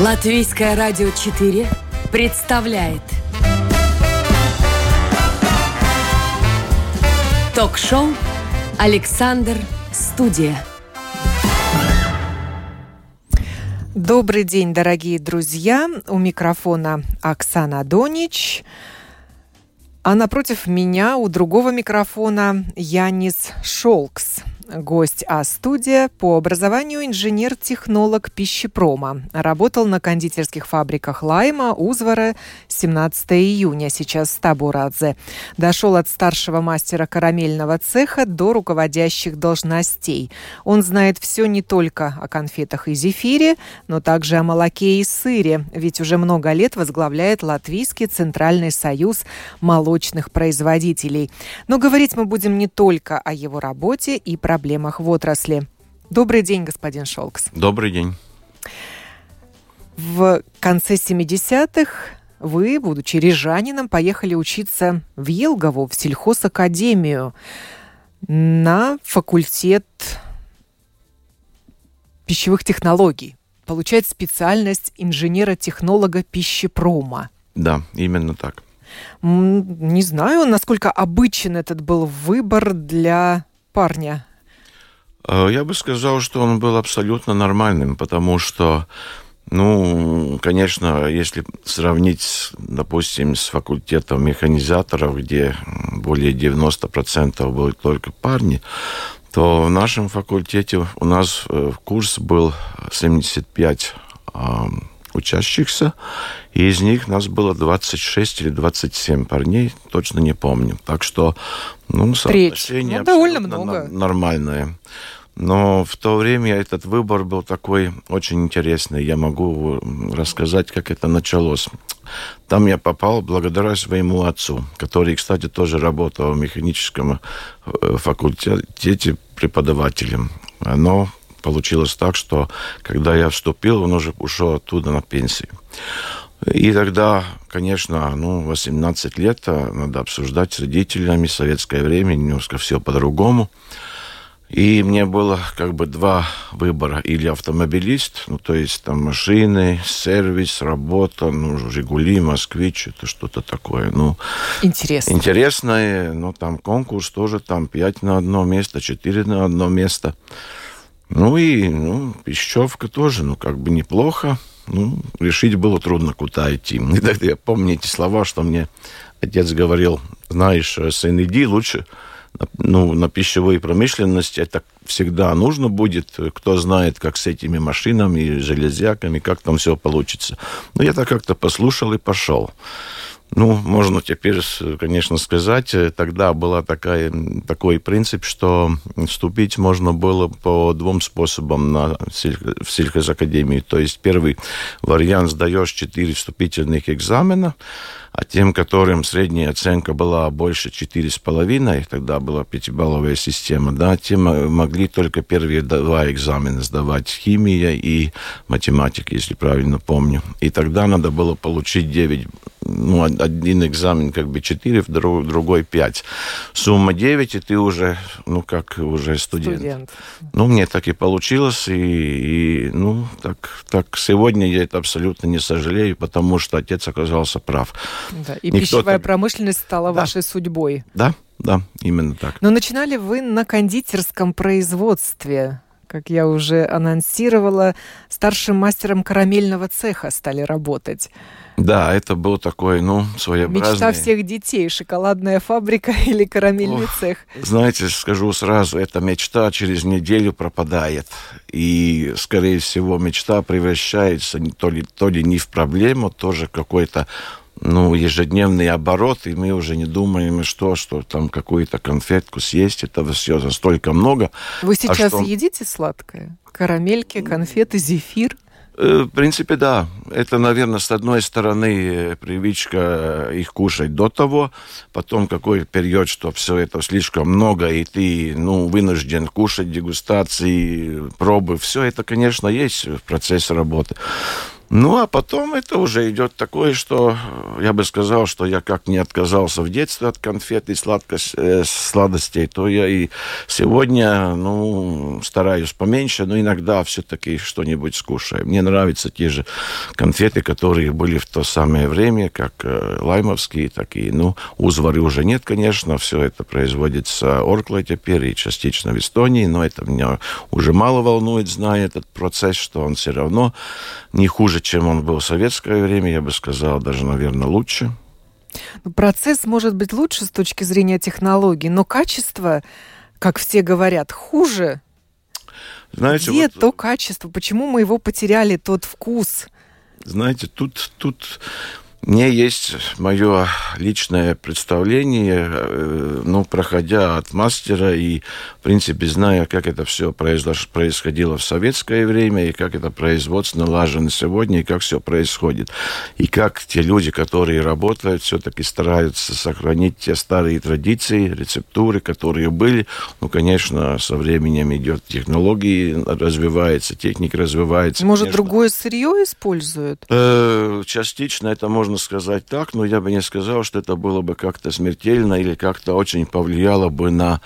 Латвийское радио 4 представляет Ток-шоу «Александр Студия». Добрый день, дорогие друзья. У микрофона Оксана Донич. А напротив меня у другого микрофона Янис Шолкс гость А-студия, по образованию инженер-технолог пищепрома. Работал на кондитерских фабриках Лайма, Узвара, 17 июня, сейчас Стабурадзе. Дошел от старшего мастера карамельного цеха до руководящих должностей. Он знает все не только о конфетах и зефире, но также о молоке и сыре, ведь уже много лет возглавляет Латвийский Центральный союз молочных производителей. Но говорить мы будем не только о его работе и проблемах проблемах в отрасли. Добрый день, господин Шолкс. Добрый день. В конце 70-х вы, будучи рижанином, поехали учиться в Елгову, в сельхозакадемию, на факультет пищевых технологий. Получать специальность инженера-технолога пищепрома. Да, именно так. Не знаю, насколько обычен этот был выбор для парня я бы сказал, что он был абсолютно нормальным, потому что, ну, конечно, если сравнить, допустим, с факультетом механизаторов, где более 90% были только парни, то в нашем факультете у нас э, курс был 75 учащихся, и из них нас было 26 или 27 парней, точно не помню. Так что, ну, соотношение ну, довольно много. нормальное. Но в то время этот выбор был такой очень интересный. Я могу рассказать, как это началось. Там я попал благодаря своему отцу, который, кстати, тоже работал в механическом э, факультете преподавателем. Но получилось так, что когда я вступил, он уже ушел оттуда на пенсию. И тогда, конечно, ну, 18 лет а надо обсуждать с родителями советское время, немножко все по-другому. И мне было как бы два выбора. Или автомобилист, ну, то есть там машины, сервис, работа, ну, «Жигули», «Москвич», это что-то такое, ну... Интересно. Интересное, ну, там конкурс тоже, там пять на одно место, четыре на одно место. Ну, и, ну, Пищевка тоже, ну, как бы неплохо. Ну, решить было трудно, куда идти. И тогда я помню эти слова, что мне отец говорил, знаешь, сын, иди лучше ну, на пищевой промышленности это всегда нужно будет. Кто знает, как с этими машинами, железяками, как там все получится. Но я так как-то послушал и пошел. Ну, можно теперь, конечно, сказать, тогда был такой принцип, что вступить можно было по двум способам на, в сельхозакадемию. То есть первый вариант сдаешь четыре вступительных экзамена, а тем, которым средняя оценка была больше 4,5, тогда была пятибалловая система, да, тем могли только первые два экзамена сдавать, химия и математика, если правильно помню. И тогда надо было получить 9 ну, один экзамен как бы 4, другой 5. Сумма 9, и ты уже, ну, как уже студент. студент. Ну, мне так и получилось, и, и ну, так, так сегодня я это абсолютно не сожалею, потому что отец оказался прав. Да, и Никто пищевая так... промышленность стала да. вашей судьбой. Да, да, именно так. Но начинали вы на кондитерском производстве как я уже анонсировала, старшим мастером карамельного цеха стали работать. Да, это был такой, ну, своеобразный... Мечта всех детей, шоколадная фабрика или карамельный Ох, цех. Знаете, скажу сразу, эта мечта через неделю пропадает. И, скорее всего, мечта превращается то ли, то ли не в проблему, тоже какой-то ну, ежедневный оборот, и мы уже не думаем, что, что там какую-то конфетку съесть, это все за столько много. Вы а сейчас а что... едите сладкое? Карамельки, конфеты, зефир? Э, в принципе, да. Это, наверное, с одной стороны привычка их кушать до того, потом какой период, что все это слишком много, и ты ну, вынужден кушать дегустации, пробы. Все это, конечно, есть в процессе работы. Ну, а потом это уже идет такое, что я бы сказал, что я как не отказался в детстве от конфет и сладкость, э, сладостей, то я и сегодня, ну, стараюсь поменьше, но иногда все-таки что-нибудь скушаю. Мне нравятся те же конфеты, которые были в то самое время, как э, лаймовские, такие, ну, узвары уже нет, конечно, все это производится Орклой теперь и частично в Эстонии, но это меня уже мало волнует, зная этот процесс, что он все равно не хуже чем он был в советское время, я бы сказал, даже, наверное, лучше. Ну, процесс может быть лучше с точки зрения технологий, но качество, как все говорят, хуже. Знаете, Где вот... то качество? Почему мы его потеряли, тот вкус? Знаете, тут, тут мне есть мое личное представление, э, ну, проходя от мастера и, в принципе, зная, как это все происходило в советское время, и как это производство налажено сегодня, и как все происходит. И как те люди, которые работают, все-таки стараются сохранить те старые традиции, рецептуры, которые были. Ну, конечно, со временем идет технологии, развивается, техника развивается. Может, конечно. другое сырье используют? Э, частично это можно можно сказать так, но я бы не сказал, что это было бы как-то смертельно или как-то очень повлияло бы на,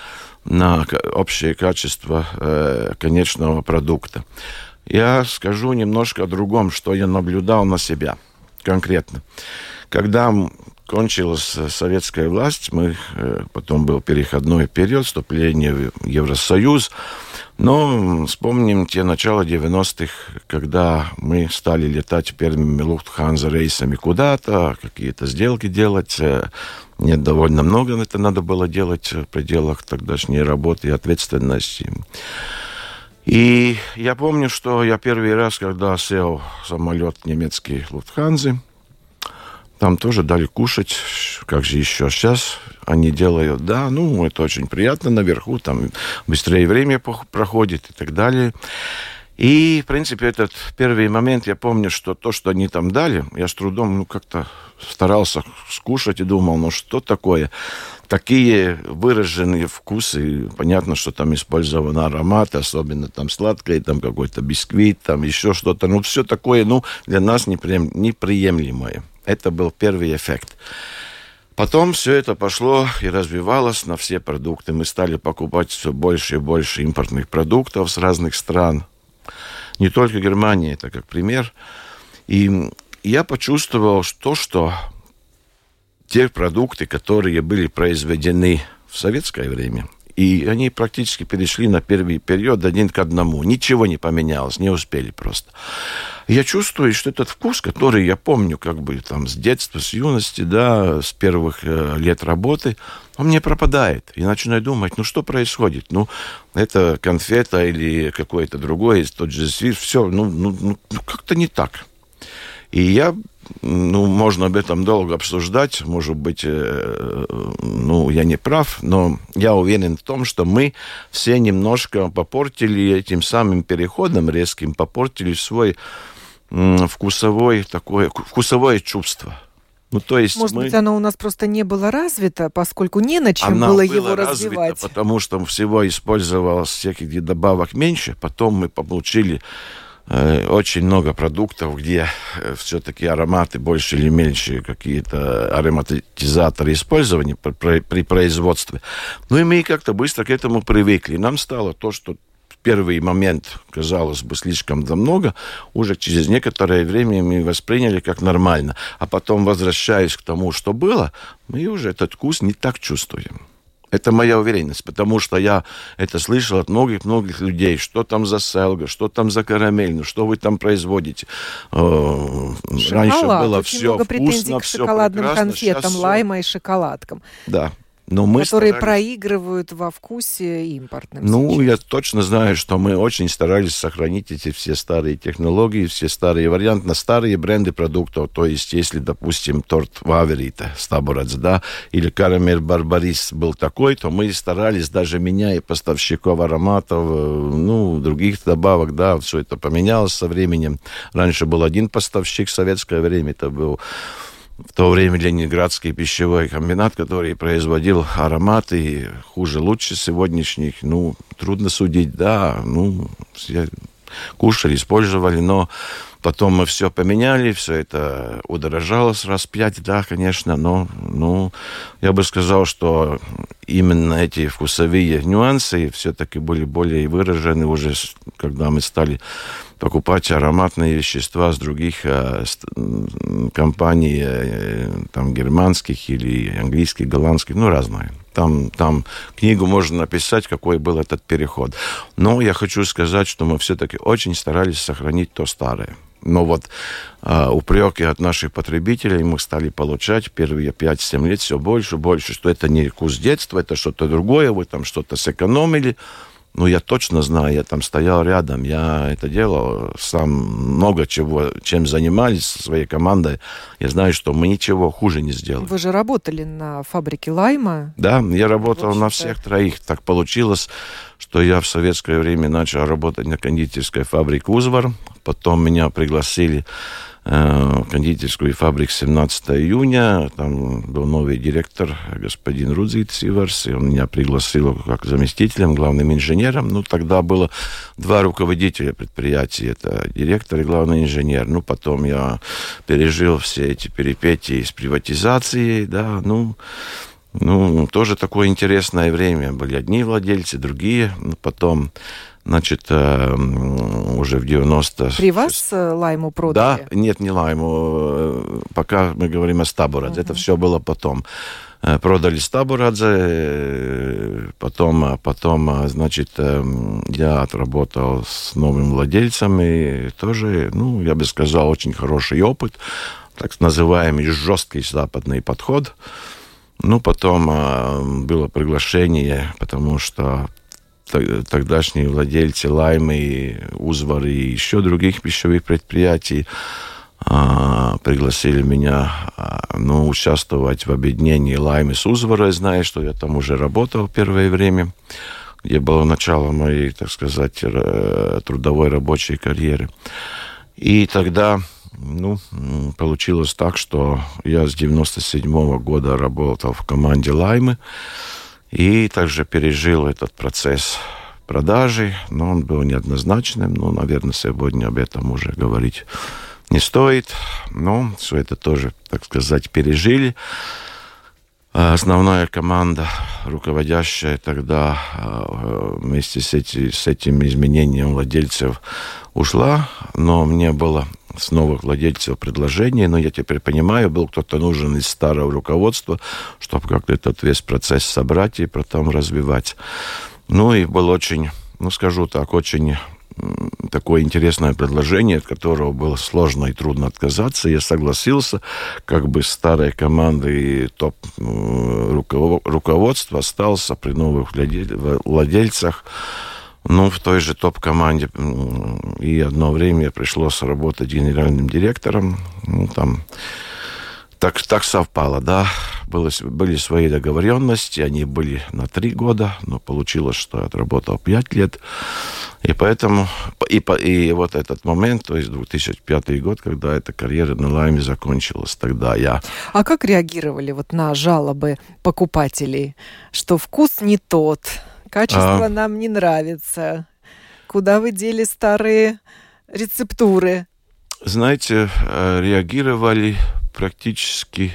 на общее качество э, конечного продукта. Я скажу немножко о другом, что я наблюдал на себя конкретно. Когда кончилась советская власть, мы, э, потом был переходной период, вступление в Евросоюз, но вспомним те начала 90-х, когда мы стали летать первыми Луфтханза рейсами куда-то, какие-то сделки делать. Э, нет, довольно много это надо было делать в пределах тогдашней работы и ответственности. И я помню, что я первый раз, когда сел самолет немецкий Луфтханзы, там тоже дали кушать, как же еще сейчас они делают, да, ну, это очень приятно наверху, там быстрее время проходит и так далее. И, в принципе, этот первый момент, я помню, что то, что они там дали, я с трудом, ну, как-то старался скушать и думал, ну, что такое? Такие выраженные вкусы, понятно, что там использован аромат, особенно там сладкое, там какой-то бисквит, там еще что-то, ну, все такое, ну, для нас неприемлемое. Это был первый эффект. Потом все это пошло и развивалось на все продукты. Мы стали покупать все больше и больше импортных продуктов с разных стран. Не только Германия, это как пример. И я почувствовал то, что те продукты, которые были произведены в советское время, и они практически перешли на первый период один к одному. Ничего не поменялось, не успели просто. Я чувствую, что этот вкус, который я помню как бы там с детства, с юности, да, с первых э, лет работы, он мне пропадает. И начинаю думать, ну что происходит? Ну, это конфета или какое-то другое, тот же свир, все, ну, ну, ну, ну как-то не так. И я ну, можно об этом долго обсуждать, может быть, э, ну, я не прав, но я уверен в том, что мы все немножко попортили этим самым переходом резким, попортили свой вкусовой такое, вкусовое чувство. Ну, то есть Может мы... быть, оно у нас просто не было развито, поскольку не на чем Она было его развито, развивать. Потому что всего использовалось всяких добавок меньше. Потом мы получили очень много продуктов, где э, все-таки ароматы больше или меньше какие-то ароматизаторы использования при, производстве. Ну и мы как-то быстро к этому привыкли. Нам стало то, что первый момент казалось бы слишком да много, уже через некоторое время мы восприняли как нормально. А потом, возвращаясь к тому, что было, мы уже этот вкус не так чувствуем. Это моя уверенность, потому что я это слышал от многих-многих людей. Что там за селга, что там за карамель, ну что вы там производите. Шоколад. Раньше было Очень все много вкусно, к шоколадным все конфетам, лайма и шоколадкам. Да. Но мы которые старались... проигрывают во вкусе импортным. Ну, сейчас. я точно знаю, что мы очень старались сохранить эти все старые технологии, все старые варианты на старые бренды продуктов. То есть, если, допустим, торт Ваверита, Стабурац, да, или карамель Барбарис был такой, то мы старались, даже меняя поставщиков ароматов, э, ну, других добавок, да, все это поменялось со временем. Раньше был один поставщик в советское время, это был в то время Ленинградский пищевой комбинат, который производил ароматы хуже, лучше сегодняшних, ну, трудно судить, да, ну, все кушали, использовали, но Потом мы все поменяли, все это удорожало с раз пять, да, конечно, но ну, я бы сказал, что именно эти вкусовые нюансы все-таки были более выражены уже, когда мы стали покупать ароматные вещества с других э, компаний, э, там, германских или английских, голландских, ну, разные. Там, там книгу можно написать, какой был этот переход. Но я хочу сказать, что мы все-таки очень старались сохранить то старое. Но вот э, упреки от наших потребителей мы стали получать первые 5-7 лет все больше, больше, что это не вкус детства, это что-то другое, вы там что-то сэкономили. Ну, я точно знаю, я там стоял рядом, я это делал сам много чего, чем занимались со своей командой. Я знаю, что мы ничего хуже не сделали. Вы же работали на фабрике Лайма? Да, я работал на всех троих. Так получилось, что я в советское время начал работать на кондитерской фабрике «Узвар». Потом меня пригласили Э, кондитерскую фабрику 17 июня. Там был новый директор, господин Рудзит Иварс, и он меня пригласил как заместителем, главным инженером. Ну, тогда было два руководителя предприятия, это директор и главный инженер. Ну, потом я пережил все эти перипетии с приватизацией, да, ну, ну, тоже такое интересное время. Были одни владельцы, другие. Ну, потом Значит, э, уже в 90... При вас э, лайму продали? Да, нет, не лайму. Э, пока мы говорим о Стабурадзе. Uh-huh. Это все было потом. Продали Стабурадзе, потом, потом, значит, я отработал с новым владельцем, и тоже, ну, я бы сказал, очень хороший опыт, так называемый жесткий западный подход. Ну, потом было приглашение, потому что тогдашние владельцы Лаймы, Узвар и еще других пищевых предприятий а, пригласили меня а, ну, участвовать в объединении Лаймы с Узвара. Зная, что я там уже работал первое время, где было начало моей, так сказать, трудовой рабочей карьеры. И тогда ну, получилось так, что я с 97 -го года работал в команде Лаймы. И также пережил этот процесс продажи, но он был неоднозначным. Ну, наверное, сегодня об этом уже говорить не стоит. Но все это тоже, так сказать, пережили. А основная команда, руководящая тогда а, вместе с, эти, с этим изменением владельцев ушла, но мне было с новых владельцев предложение, но я теперь понимаю, был кто-то нужен из старого руководства, чтобы как-то этот весь процесс собрать и потом развивать. Ну и был очень, ну скажу так, очень такое интересное предложение, от которого было сложно и трудно отказаться. Я согласился, как бы старая команда и топ руководство остался при новых владельцах. Ну, в той же топ-команде. И одно время пришлось работать генеральным директором. Ну, там так, так совпало, да. Было, были свои договоренности, они были на три года, но получилось, что я отработал пять лет. И поэтому, и, и вот этот момент, то есть 2005 год, когда эта карьера на Лайме закончилась, тогда я... А как реагировали вот на жалобы покупателей, что вкус не тот, Качество а... нам не нравится. Куда вы дели старые рецептуры? Знаете, э, реагировали практически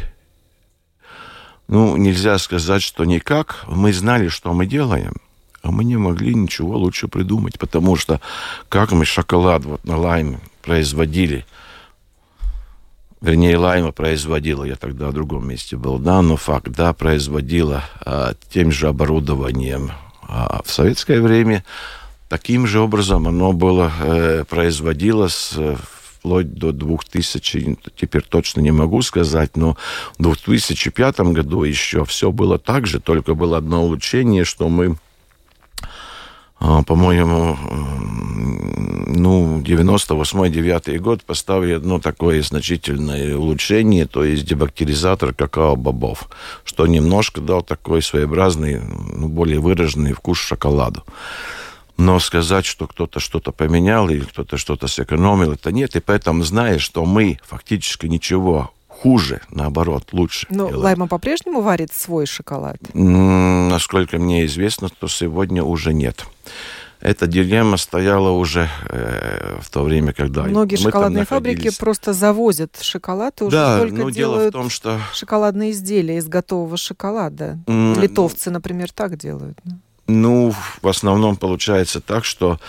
ну, нельзя сказать, что никак. Мы знали, что мы делаем, а мы не могли ничего лучше придумать, потому что как мы шоколад вот на лайме производили, вернее, лайма производила, я тогда в другом месте был, да, но факт, да, производила а, тем же оборудованием, а в советское время таким же образом оно было, э, производилось э, вплоть до 2000, теперь точно не могу сказать, но в 2005 году еще все было так же, только было одно улучшение, что мы по-моему, ну, 98-9 год поставили одно такое значительное улучшение, то есть дебактеризатор какао-бобов, что немножко дал такой своеобразный, ну, более выраженный вкус шоколаду. Но сказать, что кто-то что-то поменял или кто-то что-то сэкономил, это нет. И поэтому, зная, что мы фактически ничего хуже, наоборот, лучше. Но делаем. Лайма по-прежнему варит свой шоколад? Насколько мне известно, то сегодня уже нет. эта дилемма стояла уже э, в то время, когда многие шоколадные фабрики просто завозят шоколад и уже да, только но делают дело в том, что шоколадные изделия из готового шоколада. м, Литовцы, например, так делают. Ну, в основном получается так, что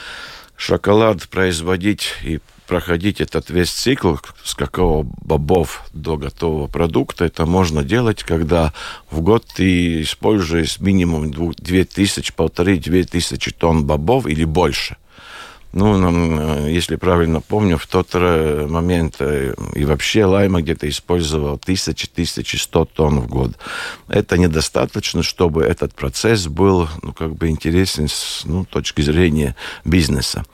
шоколад производить и проходить этот весь цикл с какого бобов до готового продукта, это можно делать, когда в год ты используешь минимум 2000, полторы-две тысячи тонн бобов или больше. Ну, э, если правильно помню, в тот момент э, и вообще Лайма где-то использовал 1000-1100 тонн в год. Это недостаточно, чтобы этот процесс был, ну, как бы интересен с ну, точки зрения бизнеса.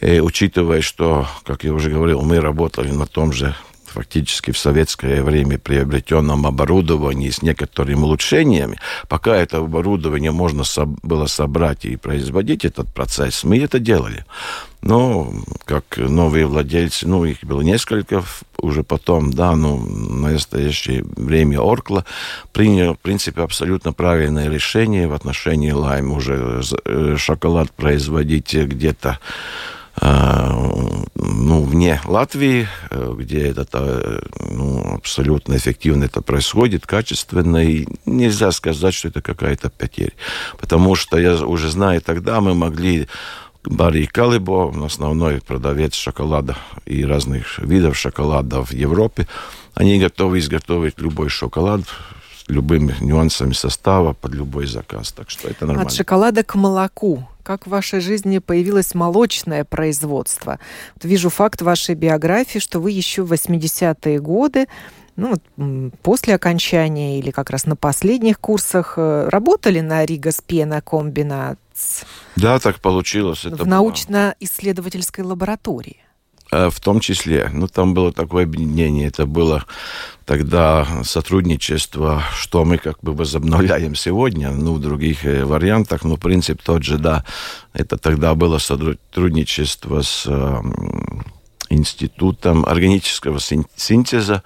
И учитывая, что, как я уже говорил, мы работали на том же фактически в советское время приобретенном оборудовании с некоторыми улучшениями, пока это оборудование можно было собрать и производить этот процесс, мы это делали. Но как новые владельцы, ну, их было несколько уже потом, да, но в настоящее время Оркла принял, в принципе, абсолютно правильное решение в отношении Лайм уже э, шоколад производить где-то ну, вне Латвии, э, где это э, ну, абсолютно эффективно это происходит, качественно, и нельзя сказать, что это какая-то потеря. Потому что я уже знаю, тогда мы могли Барри Калибо, основной продавец шоколада и разных видов шоколада в Европе, они готовы изготовить любой шоколад любыми нюансами состава под любой заказ. Так что это нормально. От шоколада к молоку. Как в вашей жизни появилось молочное производство? Вот вижу факт вашей биографии, что вы еще в 80-е годы ну, вот, после окончания или как раз на последних курсах э, работали на Ригас Пена комбинат? Да, так получилось. Это в научно-исследовательской лаборатории. Э, в том числе. Ну, там было такое объединение. Это было тогда сотрудничество, что мы как бы возобновляем сегодня, ну, в других э, вариантах, но принцип тот же, да. Это тогда было сотрудничество с э, Институтом органического синтеза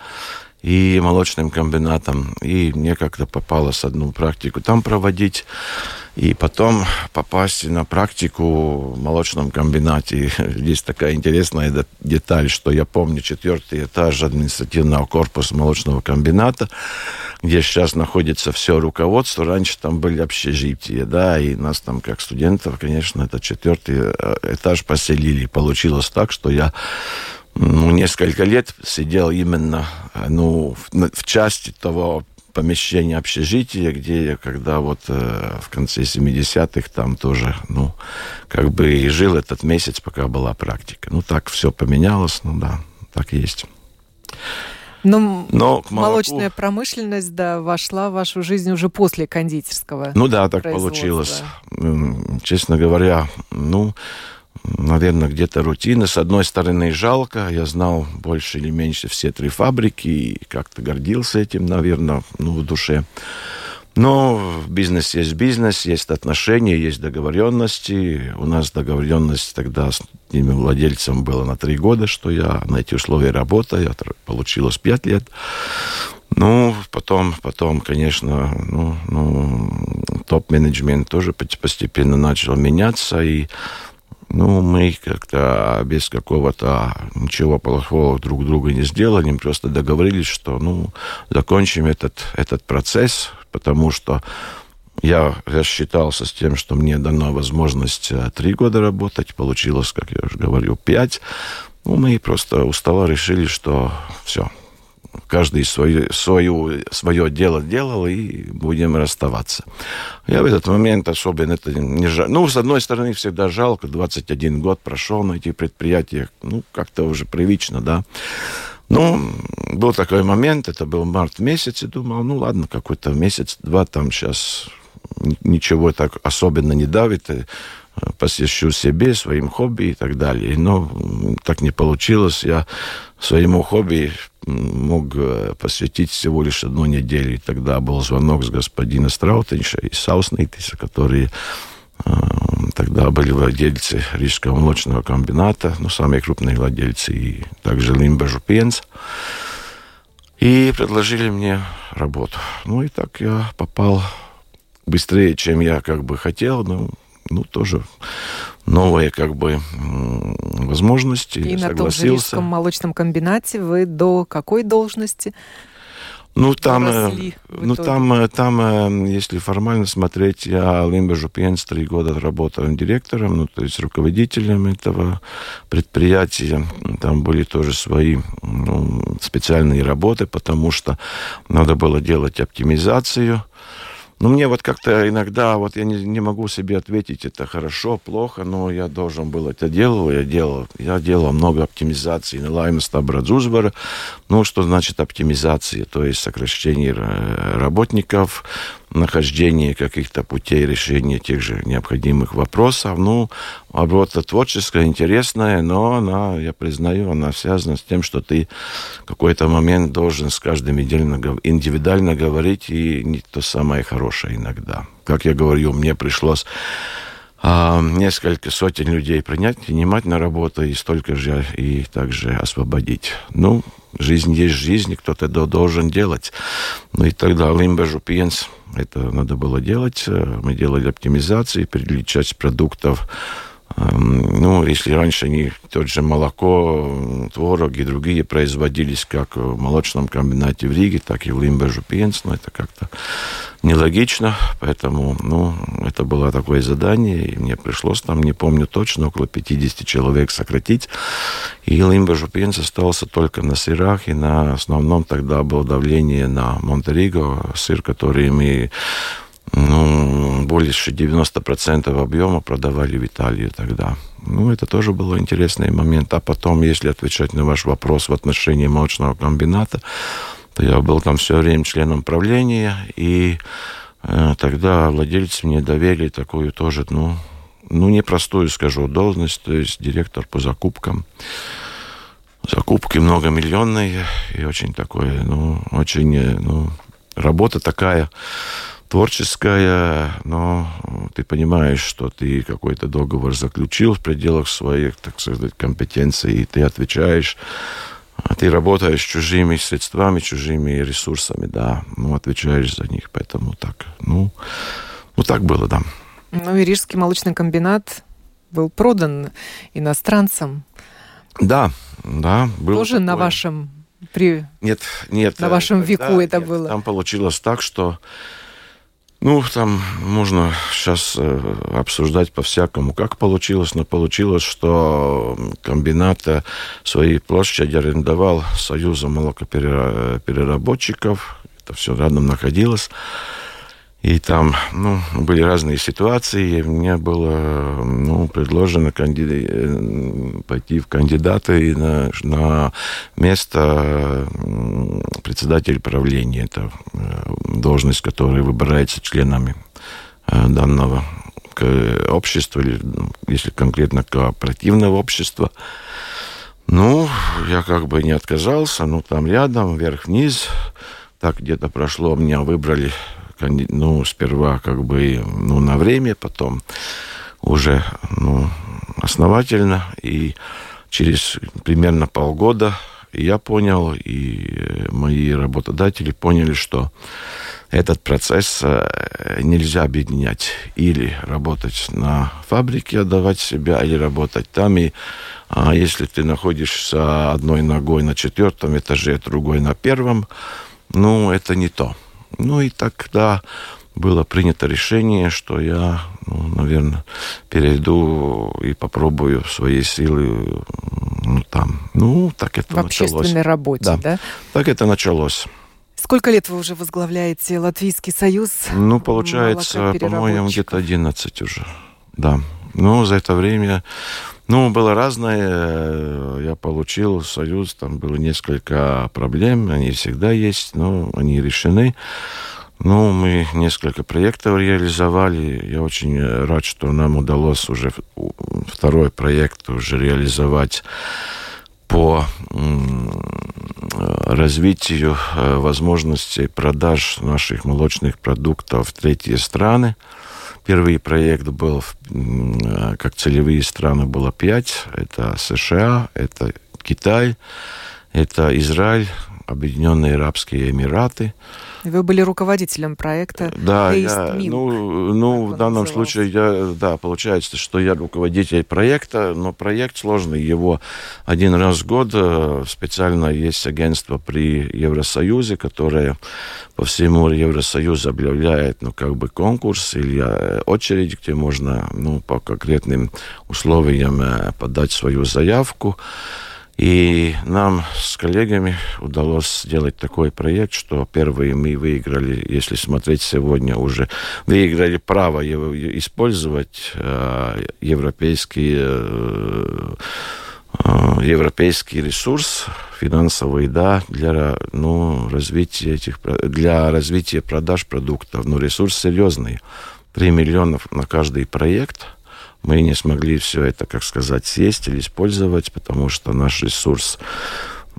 и молочным комбинатом. И мне как-то попалось одну практику там проводить. И потом попасть на практику в молочном комбинате. Здесь такая интересная деталь, что я помню четвертый этаж административного корпуса молочного комбината, где сейчас находится все руководство. Раньше там были общежития, да, и нас там, как студентов, конечно, этот четвертый э, этаж поселили. Получилось так, что я ну, несколько лет сидел именно ну, в, в части того помещение общежития, где я когда вот э, в конце 70-х там тоже, ну, как бы и жил этот месяц, пока была практика. Ну, так все поменялось, ну да, так и есть. Но, Но к молоку... молочная промышленность, да, вошла в вашу жизнь уже после кондитерского. Ну да, так получилось. Честно говоря, ну, наверное, где-то рутина. С одной стороны, жалко. Я знал больше или меньше все три фабрики и как-то гордился этим, наверное, ну, в душе. Но бизнес есть бизнес, есть отношения, есть договоренности. У нас договоренность тогда с ними владельцем была на три года, что я на эти условия работаю. Получилось пять лет. Ну, потом, потом, конечно, ну, ну, топ-менеджмент тоже постепенно начал меняться, и ну, мы как-то без какого-то ничего плохого друг друга не сделали, мы просто договорились, что, ну, закончим этот, этот процесс, потому что я рассчитался с тем, что мне дана возможность э, три года работать, получилось, как я уже говорил, пять. Ну, мы просто устало решили, что все, каждый свое, свое, свое дело делал, и будем расставаться. Я в этот момент особенно это не жаль. Ну, с одной стороны, всегда жалко, 21 год прошел на этих предприятиях, ну, как-то уже привычно, да. Ну, был такой момент, это был март месяц, и думал, ну, ладно, какой-то месяц-два там сейчас ничего так особенно не давит, посвящу себе, своим хобби и так далее. Но так не получилось. Я своему хобби мог э, посвятить всего лишь одну неделю. И тогда был звонок с господина Страутенша и Сауснейтиса, которые э, тогда были владельцы Рижского молочного комбината, ну, самые крупные владельцы, и также Лимбежу Пенс. И предложили мне работу. Ну, и так я попал быстрее, чем я как бы хотел. Ну, ну, тоже новые как бы возможности. И на том же Рижском молочном комбинате вы до какой должности? Ну, там, э, ну, там, э, там, э, если формально смотреть, я Лимбежу Пенс три года работал директором, ну, то есть руководителем этого предприятия. Там были тоже свои ну, специальные работы, потому что надо было делать оптимизацию ну, мне вот как-то иногда, вот я не, не могу себе ответить, это хорошо, плохо, но я должен был это делать, я делал, я делал много оптимизации на Лаймста Брадзузбара. Ну, что значит оптимизация? То есть сокращение работников, нахождение каких-то путей решения тех же необходимых вопросов. Ну, работа творческая, интересная, но она, я признаю, она связана с тем, что ты в какой-то момент должен с каждым индивидуально, индивидуально говорить, и не то самое хорошее иногда. Как я говорю, мне пришлось а, несколько сотен людей принять, принимать на работу и столько же и также освободить. Ну, жизнь есть жизнь, кто-то должен делать. Ну и тогда Лимбежу Пьенс это надо было делать. Мы делали оптимизации, переличать продуктов ну, если раньше они, тот же молоко, творог и другие производились как в молочном комбинате в Риге, так и в Лимбежу Пенс, но это как-то нелогично, поэтому, ну, это было такое задание, и мне пришлось там, не помню точно, около 50 человек сократить, и Лимбежу Пенс остался только на сырах, и на основном тогда было давление на Монтериго, сыр, который мы ну, больше 90% объема продавали в Италию тогда. Ну, это тоже был интересный момент. А потом, если отвечать на ваш вопрос в отношении молочного комбината, то я был там все время членом правления, и э, тогда владельцы мне доверили такую тоже, ну, ну, непростую, скажу, должность, то есть директор по закупкам. Закупки многомиллионные и очень такое, ну, очень, э, ну, работа такая творческая, но ты понимаешь, что ты какой-то договор заключил в пределах своих, так сказать, компетенций, и ты отвечаешь, а ты работаешь чужими средствами, чужими ресурсами, да, ну, отвечаешь за них, поэтому так, ну, ну так было, да. Ну, и Рижский молочный комбинат был продан иностранцам. Да, да. Было Тоже такое. на вашем при... Нет, нет. На вашем веку да, это нет, было. Там получилось так, что ну, там можно сейчас э, обсуждать по-всякому, как получилось, но получилось, что комбинат свои площади арендовал Союзом молокопереработчиков, это все рядом находилось. И там ну, были разные ситуации, и мне было ну, предложено канди... Э, пойти в кандидаты на, на место председателя правления. Это э, должность, которая выбирается членами э, данного общества, или ну, если конкретно кооперативного общества. Ну, я как бы не отказался, ну, там рядом, вверх-вниз, так где-то прошло, меня выбрали ну, сперва как бы ну, на время, потом уже ну, основательно. И через примерно полгода я понял, и мои работодатели поняли, что этот процесс э, нельзя объединять. Или работать на фабрике, отдавать себя, или работать там. И а если ты находишься одной ногой на четвертом этаже, другой на первом, ну, это не то. Ну и тогда было принято решение, что я, ну, наверное, перейду и попробую свои силы ну, там. Ну, так это В началось. общественной работе, да. да? Так это началось. Сколько лет вы уже возглавляете Латвийский союз? Ну, получается, по-моему, где-то 11 уже. Да. Ну, за это время, ну, было разное. Я получил союз, там было несколько проблем, они всегда есть, но они решены. Ну, мы несколько проектов реализовали. Я очень рад, что нам удалось уже второй проект уже реализовать по развитию э, возможностей продаж наших молочных продуктов в третьи страны. Первый проект был, как целевые страны, было пять. Это США, это Китай, Это Израиль, Объединенные Арабские Эмираты. Вы были руководителем проекта Да, я, ну, ну в данном случае, я, да, получается, что я руководитель проекта, но проект сложный. Его один раз в год э, специально есть агентство при Евросоюзе, которое по всему Евросоюзу объявляет, ну, как бы конкурс или э, очередь, где можно, ну, по конкретным условиям э, подать свою заявку. И нам с коллегами удалось сделать такой проект, что первые мы выиграли, если смотреть сегодня уже, выиграли право использовать э, европейский, э, э, европейский ресурс финансовый, да, для ну, развития этих, для развития продаж продуктов. Но ресурс серьезный. 3 миллиона на каждый проект – мы не смогли все это, как сказать, сесть или использовать, потому что наш ресурс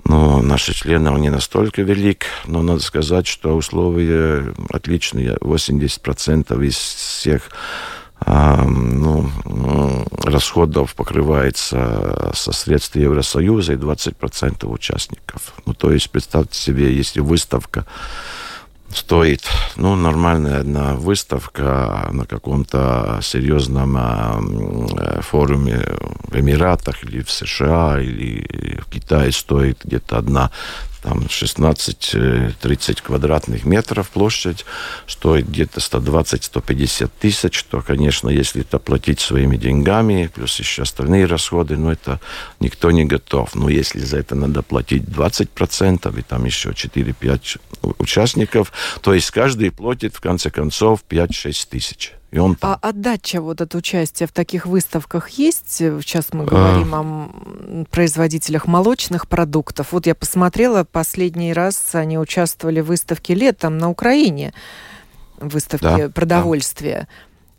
но наши члены, он не настолько велик, но надо сказать, что условия отличные. 80% из всех ну, расходов покрывается со средств Евросоюза и 20% участников. Ну, то есть, представьте себе, если выставка стоит, ну, нормальная одна выставка на каком-то серьезном э, форуме в Эмиратах или в США или в Китае стоит где-то одна там 16-30 квадратных метров площадь, стоит где-то 120-150 тысяч, то, конечно, если это платить своими деньгами, плюс еще остальные расходы, ну, это никто не готов. Но если за это надо платить 20%, и там еще 4-5 участников, то есть каждый платит, в конце концов, 5-6 тысяч. И он там... А отдача вот от участия в таких выставках есть? Сейчас мы говорим а... о производителях молочных продуктов. Вот я посмотрела, последний раз они участвовали в выставке летом на Украине, выставке да, продовольствия.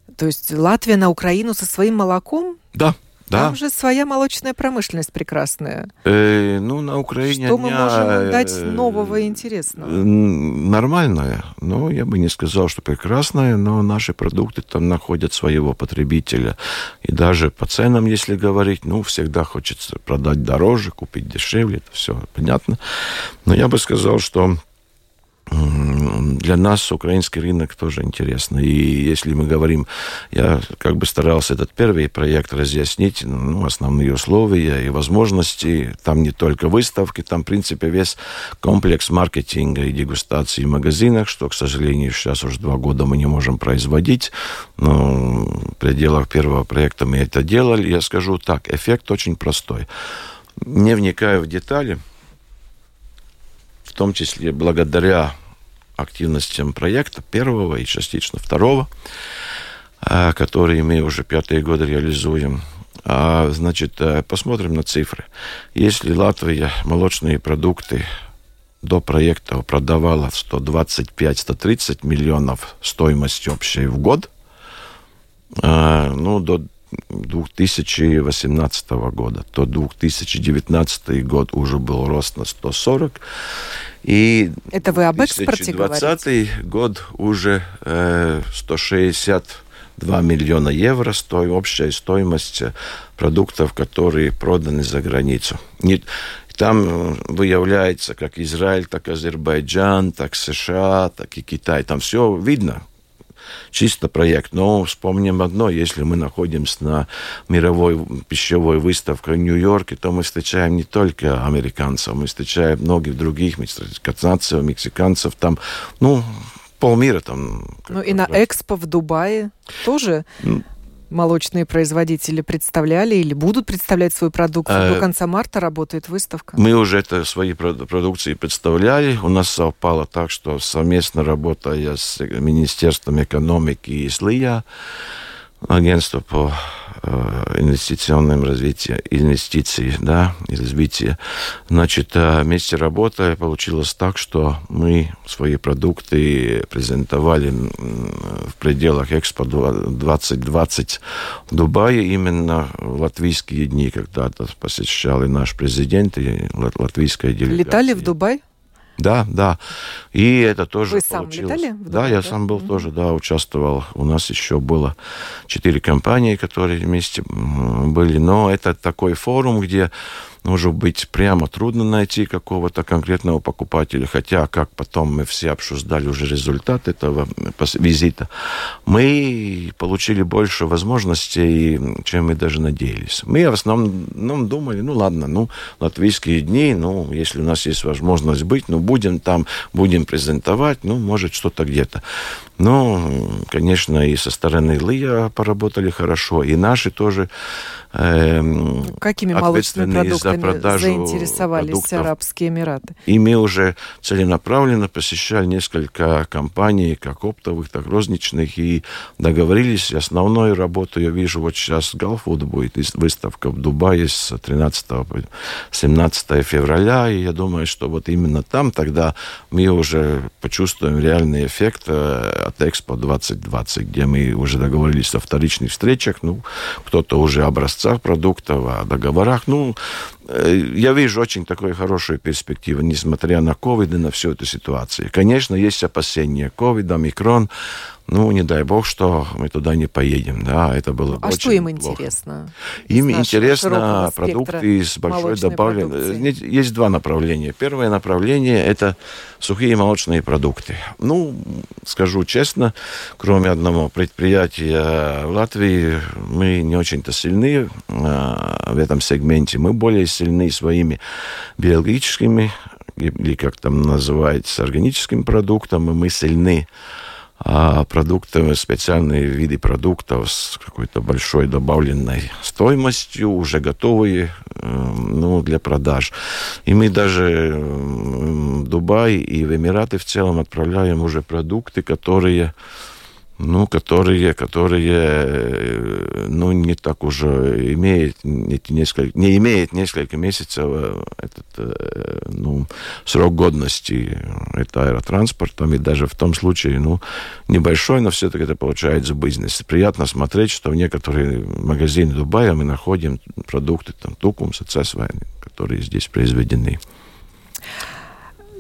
Да. То есть Латвия на Украину со своим молоком? Да, да. Там же своя молочная промышленность прекрасная. Э, ну, на Украине... Что мы можем дать э, нового и интересного? Нормальная. Ну, я бы не сказал, что прекрасная, но наши продукты там находят своего потребителя. И даже по ценам, если говорить, ну, всегда хочется продать дороже, купить дешевле, это все понятно. Но я бы сказал, что для нас украинский рынок тоже интересно. И если мы говорим, я как бы старался этот первый проект разъяснить, ну, основные условия и возможности. Там не только выставки, там, в принципе, весь комплекс маркетинга и дегустации в магазинах, что, к сожалению, сейчас уже два года мы не можем производить. Но в пределах первого проекта мы это делали. Я скажу так, эффект очень простой. Не вникая в детали, том числе благодаря активностям проекта первого и частично второго, а, которые мы уже пятые годы реализуем. А, значит, э, посмотрим на цифры. Если Латвия молочные продукты до проекта продавала 125-130 миллионов стоимость общей в год, а, ну, до 2018 года, то 2019 год уже был рост на 140. И Это вы об экспорте 2020 год уже э, 162 миллиона евро стоит общая стоимость продуктов, которые проданы за границу. Не, там э, выявляется как Израиль, так Азербайджан, так США, так и Китай. Там все видно, чисто проект. Но вспомним одно, если мы находимся на мировой пищевой выставке в Нью-Йорке, то мы встречаем не только американцев, мы встречаем многих других, канадцев, мексиканцев, там, ну, полмира там. Ну и на Экспо в Дубае тоже молочные производители представляли или будут представлять свою продукцию. До э, конца марта работает выставка. Мы уже это свои продукции представляли. У нас совпало так, что совместно работая с Министерством экономики и СЛИЯ, агентство по инвестиционном развитии, инвестиций, да, и развития. Значит, э, вместе работая получилось так, что мы свои продукты презентовали в пределах Экспо 2020 в Дубае именно в латвийские дни, когда-то посещал и наш президент, и латвийская делегация. Летали в Дубай? Да, да. И это тоже Вы сам получилось. летали? Да, я сам был mm-hmm. тоже, да, участвовал. У нас еще было четыре компании, которые вместе были. Но это такой форум, где может быть, прямо трудно найти какого-то конкретного покупателя, хотя, как потом мы все обсуждали уже результат этого визита, мы получили больше возможностей, чем мы даже надеялись. Мы в основном думали, ну ладно, ну, латвийские дни, ну, если у нас есть возможность быть, ну, будем там, будем презентовать, ну, может, что-то где-то. Но, конечно, и со стороны ЛИА поработали хорошо, и наши тоже э, Какими молочными продуктами продажу заинтересовались продуктов. Арабские Эмираты? И мы уже целенаправленно посещали несколько компаний, как оптовых, так розничных, и договорились. Основную работу я вижу вот сейчас Галфуд будет, выставка в Дубае с 13 по 17 февраля, и я думаю, что вот именно там тогда мы уже почувствуем реальный эффект э, от Экспо 2020, где мы уже договорились о вторичных встречах, ну, кто-то уже образцах продуктов, о договорах. Ну, я вижу очень такую хорошую перспективу, несмотря на ковид и на всю эту ситуацию. Конечно, есть опасения. Ковид, омикрон, ну, не дай бог, что мы туда не поедем, да, это было а очень что им плохо. интересно? Им интересно продукты с большой добавленной... Есть два направления. Первое направление – это сухие молочные продукты. Ну, скажу честно, кроме одного предприятия в Латвии, мы не очень-то сильны э, в этом сегменте. Мы более сильны своими биологическими или как там называется, органическим продуктом, и мы сильны а продукты, специальные виды продуктов с какой-то большой добавленной стоимостью, уже готовые эм, ну, для продаж. И мы даже в Дубай и в Эмираты в целом отправляем уже продукты, которые ну, которые, которые, э, ну, не так уже имеют эти несколько, не имеет несколько месяцев э, этот, э, ну, срок годности. Это аэротранспортом, и даже в том случае, ну, небольшой, но все-таки это получается бизнес. Приятно смотреть, что в некоторые магазины Дубая мы находим продукты, там, тукум, сацесвайны, которые здесь произведены.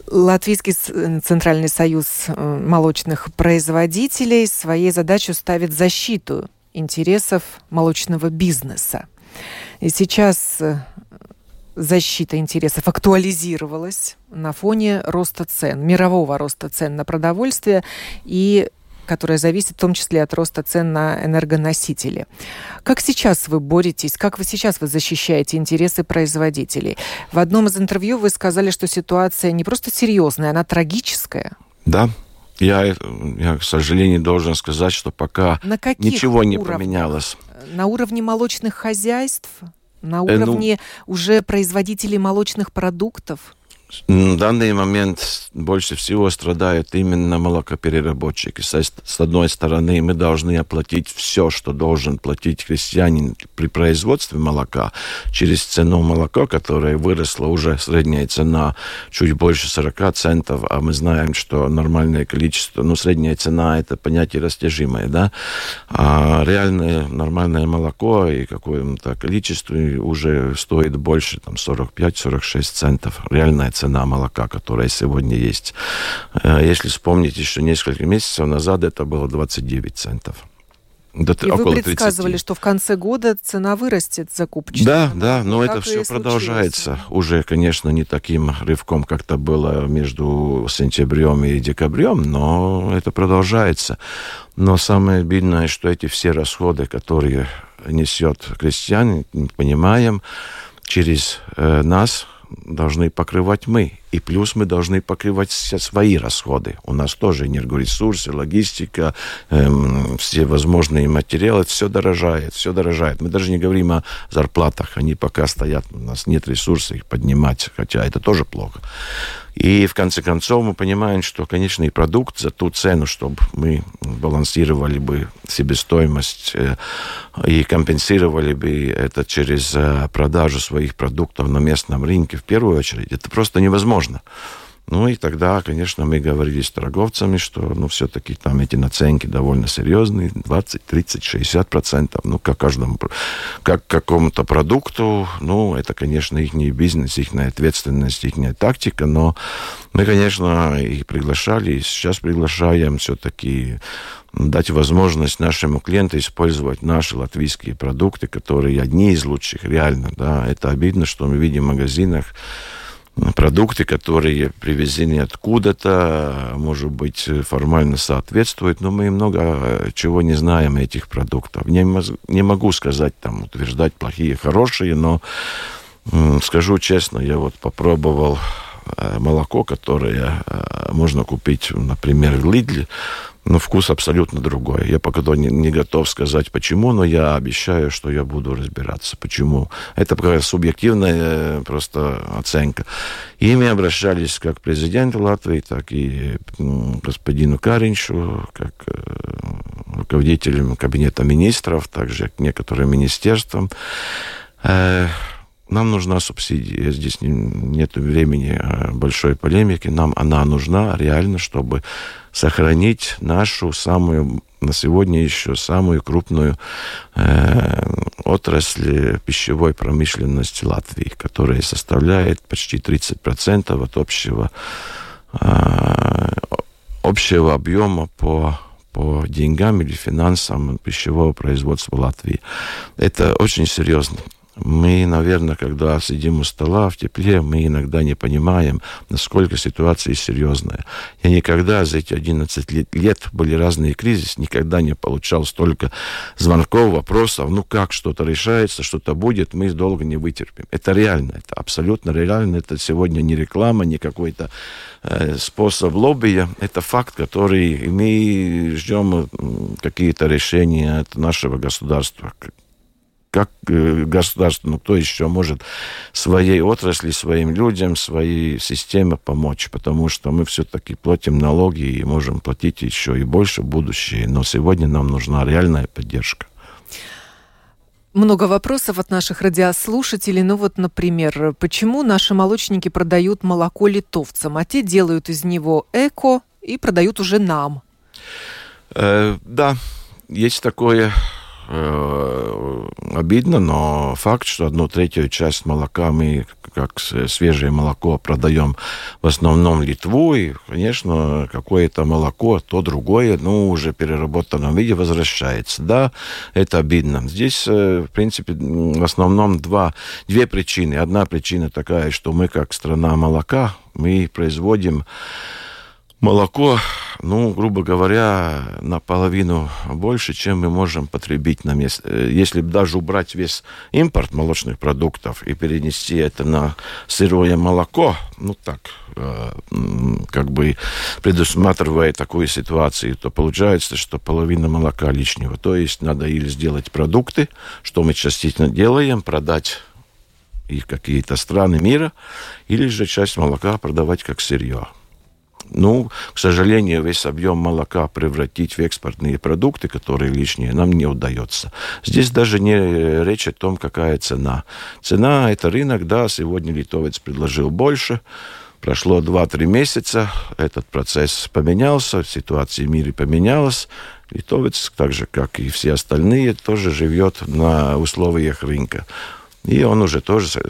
Латвийский Центральный союз э, молочных производителей своей задачей ставит защиту интересов молочного бизнеса. И сейчас э, защита интересов актуализировалась на фоне роста цен, мирового роста цен на продовольствие и которая зависит в том числе от роста цен на энергоносители. Как сейчас вы боретесь, как вы сейчас вы защищаете интересы производителей? В одном из интервью вы сказали, что ситуация не просто серьезная, она трагическая. Да, я, я, к сожалению, должен сказать, что пока ничего не уровнях? поменялось. На уровне молочных хозяйств? На уровне э, ну, уже производителей молочных продуктов? В данный момент больше всего страдают именно молокопереработчики. С одной стороны, мы должны оплатить все, что должен платить крестьянин при производстве молока через цену молока, которая выросла уже средняя цена чуть больше 40 центов, а мы знаем, что нормальное количество, ну, средняя цена – это понятие растяжимое, да, а реальное нормальное молоко и какое-то количество уже стоит больше, там, 45-46 центов. Реальная цена молока, которая сегодня есть. Э, если вспомнить, еще несколько месяцев назад это было 29 центов. До, и около вы предсказывали, 30. что в конце года цена вырастет закупочная. Да, да, но это все продолжается. Уже, конечно, не таким рывком, как это было между сентябрем и декабрем, но это продолжается. Но самое обидное, что эти все расходы, которые несет крестьян, понимаем, через э, нас, должны покрывать мы. И плюс мы должны покрывать все свои расходы. У нас тоже энергоресурсы, логистика, эм, все возможные материалы, все дорожает, все дорожает. Мы даже не говорим о зарплатах, они пока стоят, у нас нет ресурсов их поднимать, хотя это тоже плохо. И в конце концов мы понимаем, что конечный продукт за ту цену, чтобы мы балансировали бы себестоимость э, и компенсировали бы это через э, продажу своих продуктов на местном рынке в первую очередь, это просто невозможно. Ну и тогда, конечно, мы говорили с торговцами, что ну, все-таки там эти наценки довольно серьезные, 20, 30, 60 процентов, ну, как каждому, как какому-то продукту, ну, это, конечно, их бизнес, их ответственность, их тактика, но мы, конечно, их приглашали, и сейчас приглашаем все-таки дать возможность нашему клиенту использовать наши латвийские продукты, которые одни из лучших, реально, да, это обидно, что мы видим в магазинах, продукты, которые привезены откуда-то, может быть, формально соответствуют, но мы много чего не знаем этих продуктов. Не, не могу сказать, там, утверждать плохие, хорошие, но скажу честно, я вот попробовал э, молоко, которое э, можно купить, например, в Лидле, но вкус абсолютно другой. Я пока не, не готов сказать почему, но я обещаю, что я буду разбираться, почему. Это такая субъективная э, просто оценка. Ими обращались как президент Латвии, так и господину Каринчу, как э, руководителям кабинета министров, также к некоторым министерствам. Нам нужна субсидия. Здесь нет времени большой полемики. Нам она нужна реально, чтобы сохранить нашу самую на сегодня еще самую крупную э, отрасль пищевой промышленности Латвии, которая составляет почти 30% от общего, э, общего объема по по деньгам или финансам пищевого производства Латвии. Это очень серьезно. Мы, наверное, когда сидим у стола в тепле, мы иногда не понимаем, насколько ситуация серьезная. Я никогда за эти 11 лет, лет были разные кризисы, никогда не получал столько звонков, вопросов, ну как что-то решается, что-то будет, мы долго не вытерпим. Это реально, это абсолютно реально, это сегодня не реклама, не какой-то э, способ лоббия, это факт, который мы ждем какие-то решения от нашего государства как э, государство, ну кто еще может своей отрасли, своим людям, своей системе помочь, потому что мы все-таки платим налоги и можем платить еще и больше в будущее, но сегодня нам нужна реальная поддержка. Много вопросов от наших радиослушателей. Ну вот, например, почему наши молочники продают молоко литовцам, а те делают из него эко и продают уже нам? Э, да, есть такое обидно, но факт, что одну третью часть молока мы, как свежее молоко, продаем в основном Литву, и, конечно, какое-то молоко, то другое, ну, уже переработанном виде возвращается. Да, это обидно. Здесь, э, в принципе, в основном два, две причины. Одна причина такая, что мы, как страна молока, мы производим молоко, ну, грубо говоря, наполовину больше, чем мы можем потребить на месте. Э, если даже убрать весь импорт молочных продуктов и перенести это на сырое молоко, ну так, э, как бы предусматривая такую ситуацию, то получается, что половина молока лишнего. То есть надо или сделать продукты, что мы частично делаем, продать их какие-то страны мира, или же часть молока продавать как сырье. Ну, к сожалению, весь объем молока превратить в экспортные продукты, которые лишние, нам не удается. Здесь даже не речь о том, какая цена. Цена – это рынок, да, сегодня литовец предложил больше, Прошло 2-3 месяца, этот процесс поменялся, ситуация в мире поменялась. Литовец, так же, как и все остальные, тоже живет на условиях рынка и он уже тоже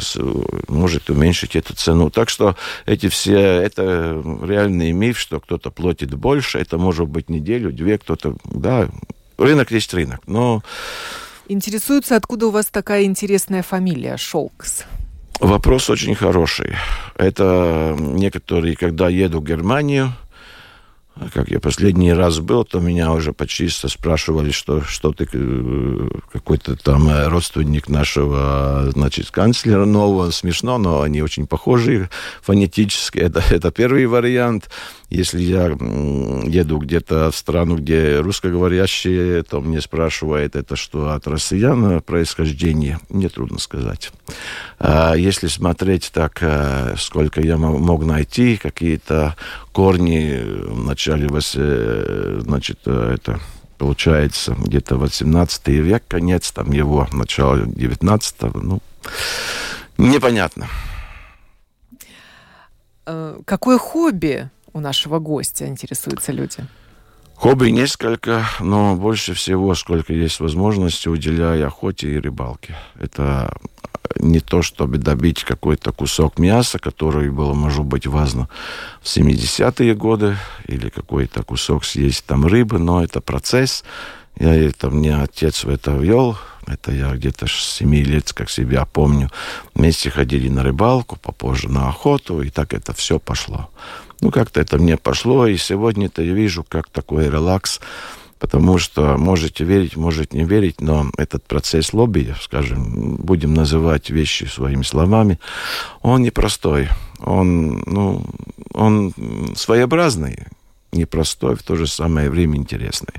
может уменьшить эту цену. Так что эти все, это реальный миф, что кто-то платит больше, это может быть неделю, две, кто-то, да, рынок есть рынок, но... Интересуется, откуда у вас такая интересная фамилия Шолкс? Вопрос очень хороший. Это некоторые, когда еду в Германию, как я последний раз был, то меня уже почти спрашивали, что, что ты э, какой-то там э, родственник нашего, значит, канцлера нового. Смешно, но они очень похожи фонетически. Это, это первый вариант. Если я еду где-то в страну, где русскоговорящие, то мне спрашивают, это что, от россиян происхождение? Мне трудно сказать. А если смотреть так, э, сколько я мог найти, какие-то корни в начале, э, значит, э, это получается где-то 18 век, конец там его, начало 19 ну, непонятно. э, какое хобби у нашего гостя, интересуются люди? Хобби несколько, но больше всего, сколько есть возможности, уделяю охоте и рыбалке. Это не то, чтобы добить какой-то кусок мяса, который было, может быть, важно в 70-е годы, или какой-то кусок съесть там рыбы, но это процесс. Я это, мне отец в это вел, это я где-то с 7 лет, как себя помню. Вместе ходили на рыбалку, попозже на охоту, и так это все пошло. Ну, как-то это мне пошло, и сегодня-то я вижу, как такой релакс, потому что можете верить, можете не верить, но этот процесс лобби, скажем, будем называть вещи своими словами, он непростой, он, ну, он своеобразный, непростой, в то же самое время интересный.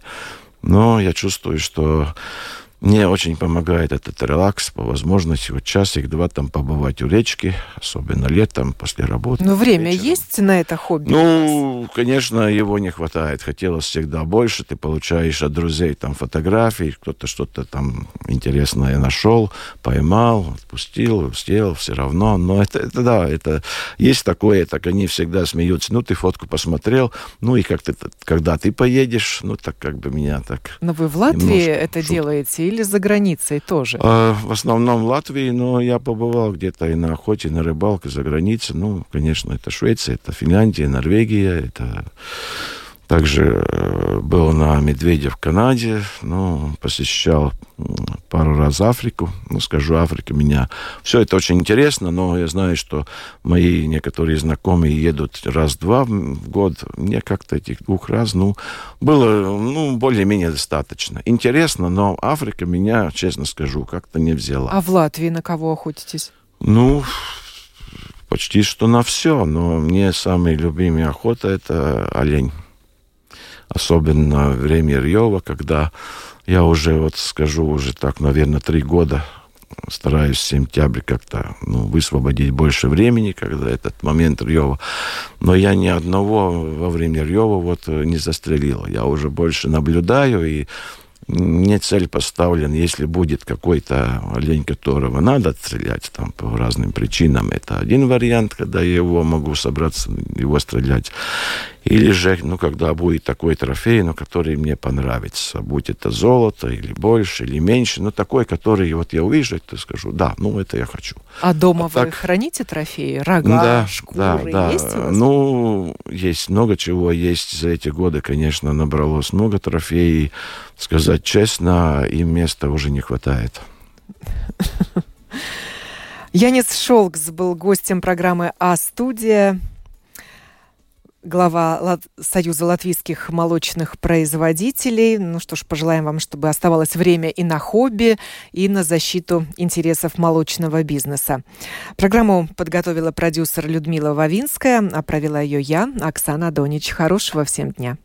Но я чувствую, что мне очень помогает этот релакс, по возможности вот часик-два там побывать у речки, особенно летом, после работы. Но время вечером. есть на это хобби? Ну, конечно, его не хватает. Хотелось всегда больше. Ты получаешь от друзей там фотографии, кто-то что-то там интересное нашел, поймал, отпустил, сделал, все равно. Но это, это да, это есть такое, так они всегда смеются. Ну, ты фотку посмотрел, ну и как ты, когда ты поедешь, ну так как бы меня так... Но вы в Латвии это шут... делаете или за границей тоже? А, в основном в Латвии, но я побывал где-то и на охоте, на рыбалке за границей. Ну, конечно, это Швеция, это Финляндия, Норвегия, это также э, был на медведя в Канаде, ну, посещал пару раз Африку. Ну, скажу, Африка меня... Все это очень интересно, но я знаю, что мои некоторые знакомые едут раз-два в год. Мне как-то этих двух раз, ну, было, ну, более-менее достаточно. Интересно, но Африка меня, честно скажу, как-то не взяла. А в Латвии на кого охотитесь? Ну, почти что на все, но мне самый любимый охота – это олень особенно время Рьева, когда я уже, вот скажу, уже так, наверное, три года стараюсь в сентябре как-то ну, высвободить больше времени, когда этот момент Рьева. Но я ни одного во время Рьева вот не застрелил. Я уже больше наблюдаю, и мне цель поставлена, если будет какой-то олень, которого надо стрелять там по разным причинам, это один вариант, когда я его могу собраться, его стрелять. Или же, ну, когда будет такой трофей, ну, который мне понравится, будь это золото или больше, или меньше, но такой, который вот я увижу, то скажу, да, ну, это я хочу. А дома а вы так... храните трофеи? Рога, да, шкуры да, да. есть у вас? Ну, есть много чего, есть за эти годы, конечно, набралось много трофеев. Сказать честно, им места уже не хватает. Янис Шолкс был гостем программы «А-студия» глава. Союза латвийских молочных производителей. Ну что ж, пожелаем вам, чтобы оставалось время и на хобби, и на защиту интересов молочного бизнеса. Программу подготовила продюсер Людмила Вавинская, а провела ее я, Оксана Донич. Хорошего всем дня.